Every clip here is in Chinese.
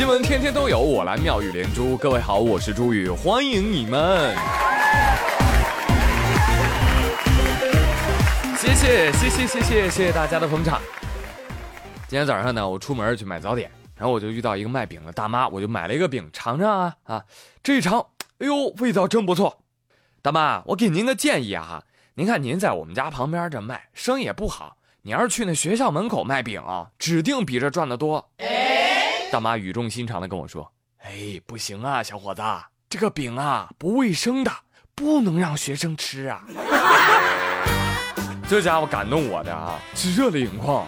新闻天天都有，我来妙语连珠。各位好，我是朱宇，欢迎你们。谢谢谢谢谢谢谢谢大家的捧场。今天早上呢，我出门去买早点，然后我就遇到一个卖饼的大妈，我就买了一个饼尝尝啊啊，这一尝，哎呦，味道真不错。大妈，我给您个建议啊，您看您在我们家旁边这卖，生意也不好，你要是去那学校门口卖饼啊，指定比这赚得多。大妈语重心长的跟我说：“哎，不行啊，小伙子，这个饼啊不卫生的，不能让学生吃啊。”这家伙感动我的啊，是热泪盈眶。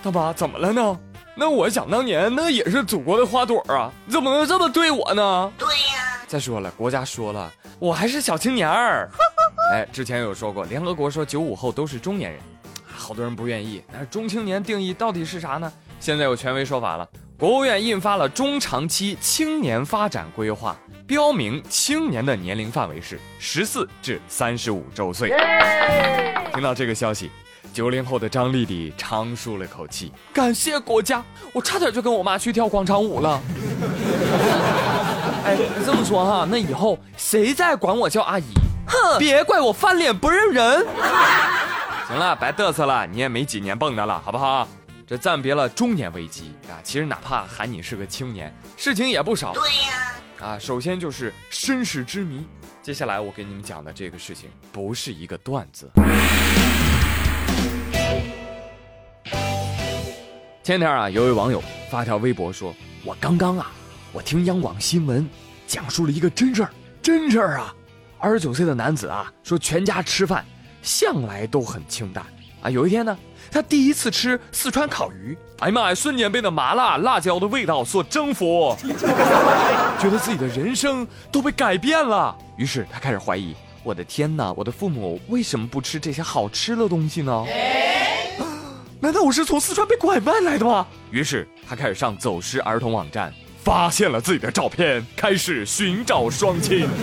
大妈怎么了呢？那我想当年那也是祖国的花朵啊，怎么能这么对我呢？对呀。再说了，国家说了，我还是小青年儿。哎，之前有说过，联合国说九五后都是中年人，好多人不愿意。那中青年定义到底是啥呢？现在有权威说法了，国务院印发了中长期青年发展规划。标明青年的年龄范围是十四至三十五周岁。听到这个消息，九零后的张丽丽长舒了口气，感谢国家，我差点就跟我妈去跳广场舞了。哎，这么说哈，那以后谁再管我叫阿姨，哼，别怪我翻脸不认人。行了，别嘚瑟了，你也没几年蹦跶了，好不好？这暂别了中年危机啊，其实哪怕喊你是个青年，事情也不少。对呀。啊，首先就是身世之谜。接下来我给你们讲的这个事情不是一个段子。前天啊，有位网友发条微博说：“我刚刚啊，我听央广新闻讲述了一个真事儿，真事儿啊。二十九岁的男子啊，说全家吃饭向来都很清淡啊。有一天呢。”他第一次吃四川烤鱼，哎呀妈呀！瞬间被那麻辣辣椒的味道所征服，觉得自己的人生都被改变了。于是他开始怀疑：我的天哪，我的父母为什么不吃这些好吃的东西呢？难道我是从四川被拐卖来的吗？于是他开始上走失儿童网站，发现了自己的照片，开始寻找双亲。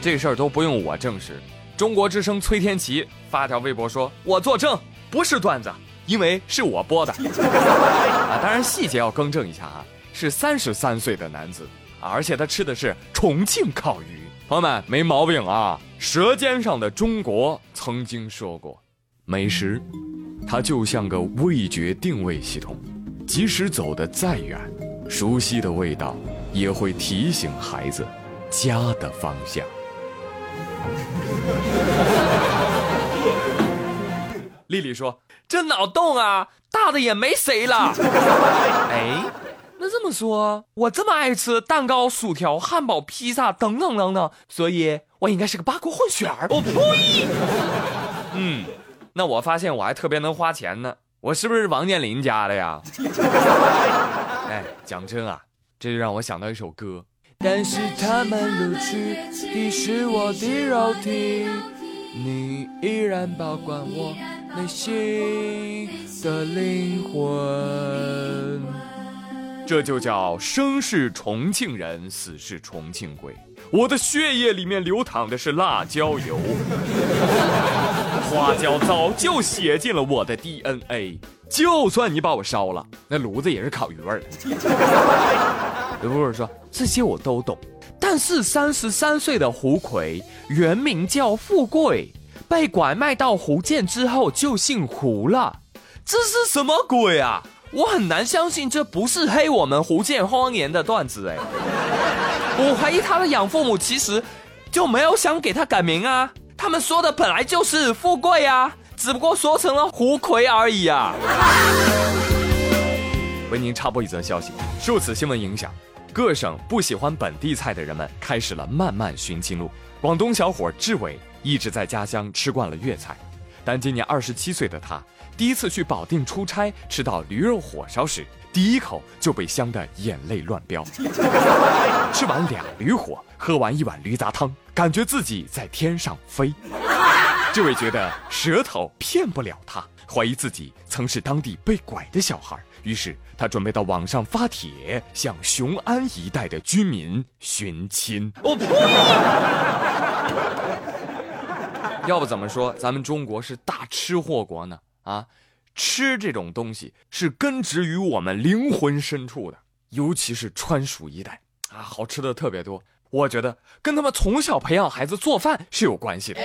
这事儿都不用我证实。中国之声崔天琪发条微博说：“我作证，不是段子，因为是我播的。”啊，当然细节要更正一下啊，是三十三岁的男子啊，而且他吃的是重庆烤鱼。朋友们没毛病啊，《舌尖上的中国》曾经说过，美食，它就像个味觉定位系统，即使走得再远，熟悉的味道也会提醒孩子家的方向。丽丽说：“这脑洞啊，大的也没谁了。”哎，那这么说，我这么爱吃蛋糕、薯条、汉堡、披萨等等等等，所以我应该是个八国混血儿。我呸！嗯，那我发现我还特别能花钱呢，我是不是王健林家的呀？哎，讲真啊，这就让我想到一首歌。但是他们录取的是我的肉体，你依然保管我内心的灵魂。这就叫生是重庆人，死是重庆鬼。我的血液里面流淌的是辣椒油，花椒早就写进了我的 DNA。就算你把我烧了，那炉子也是烤鱼味儿的。有不是说这些我都懂，但是三十三岁的胡奎原名叫富贵，被拐卖到福建之后就姓胡了，这是什么鬼啊？我很难相信这不是黑我们福建方言的段子哎！我怀疑他的养父母其实就没有想给他改名啊，他们说的本来就是富贵啊，只不过说成了胡奎而已啊。为您插播一则消息，受此新闻影响。各省不喜欢本地菜的人们开始了漫漫寻亲路。广东小伙志伟一直在家乡吃惯了粤菜，但今年二十七岁的他第一次去保定出差，吃到驴肉火烧时，第一口就被香得眼泪乱飙。吃完俩驴火，喝完一碗驴杂汤，感觉自己在天上飞。这位觉得舌头骗不了他，怀疑自己曾是当地被拐的小孩。于是他准备到网上发帖，向雄安一带的居民寻亲。我呸！要不怎么说咱们中国是大吃货国呢？啊，吃这种东西是根植于我们灵魂深处的，尤其是川蜀一带啊，好吃的特别多。我觉得跟他们从小培养孩子做饭是有关系的。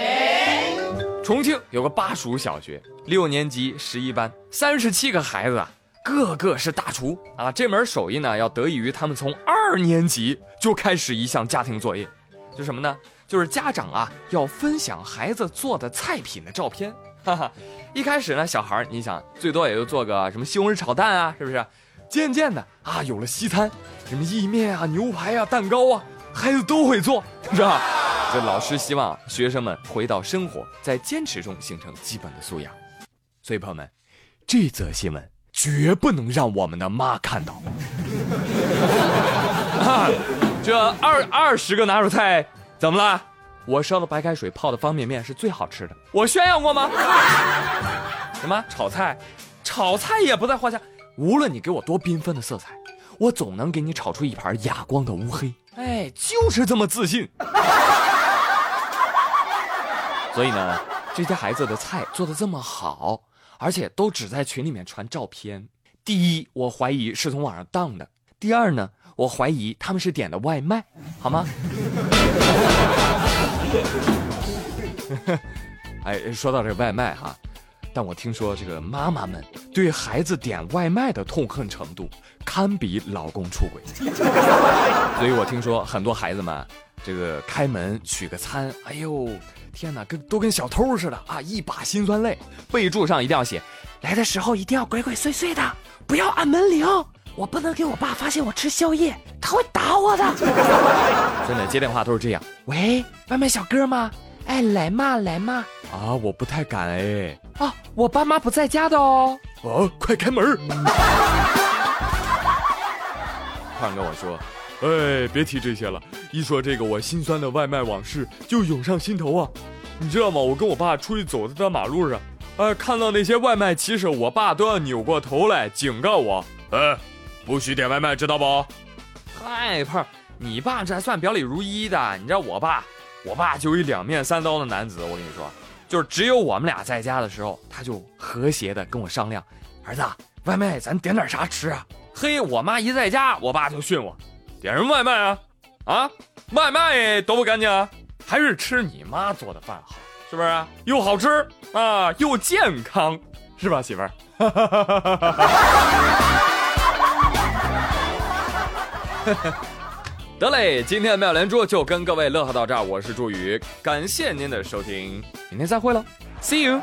重庆有个巴蜀小学，六年级十一班，三十七个孩子啊，个个是大厨啊。这门手艺呢，要得益于他们从二年级就开始一项家庭作业，就什么呢？就是家长啊要分享孩子做的菜品的照片。哈哈，一开始呢，小孩你想最多也就做个什么西红柿炒蛋啊，是不是？渐渐的啊，有了西餐，什么意面啊、牛排啊、蛋糕啊，孩子都会做，是吧？这老师希望学生们回到生活，在坚持中形成基本的素养。所以朋友们，这则新闻绝不能让我们的妈看到。啊，这二二十个拿手菜怎么了？我烧的白开水泡的方便面是最好吃的，我炫耀过吗？什么炒菜？炒菜也不在话下。无论你给我多缤纷的色彩，我总能给你炒出一盘哑光的乌黑。哎，就是这么自信。所以呢，这些孩子的菜做的这么好，而且都只在群里面传照片。第一，我怀疑是从网上当的；第二呢，我怀疑他们是点的外卖，好吗？哎，说到这外卖哈，但我听说这个妈妈们对孩子点外卖的痛恨程度堪比老公出轨，所以我听说很多孩子们这个开门取个餐，哎呦天哪，跟都跟小偷似的啊，一把辛酸泪。备注上一定要写，来的时候一定要鬼鬼祟祟的，不要按门铃。我不能给我爸发现我吃宵夜，他会打我的。真的接电话都是这样。喂，外卖小哥吗？哎，来嘛来嘛。啊，我不太敢哎。啊，我爸妈不在家的哦。啊，快开门。突然跟我说，哎，别提这些了，一说这个我心酸的外卖往事就涌上心头啊。你知道吗？我跟我爸出去走在大马路上，哎，看到那些外卖骑手，我爸都要扭过头来警告我，哎。不许点外卖，知道不？嗨，胖，你爸这还算表里如一的。你知道我爸，我爸就一两面三刀的男子。我跟你说，就是只有我们俩在家的时候，他就和谐的跟我商量：“儿子，外卖咱点点啥吃啊？”嘿，我妈一在家，我爸就训我：“点什么外卖啊？啊，外卖都不干净啊，还是吃你妈做的饭好，是不是？又好吃啊，又健康，是吧，媳妇儿？” 得嘞，今天的妙连珠就跟各位乐呵到这儿，我是朱宇，感谢您的收听，明天再会喽，See you。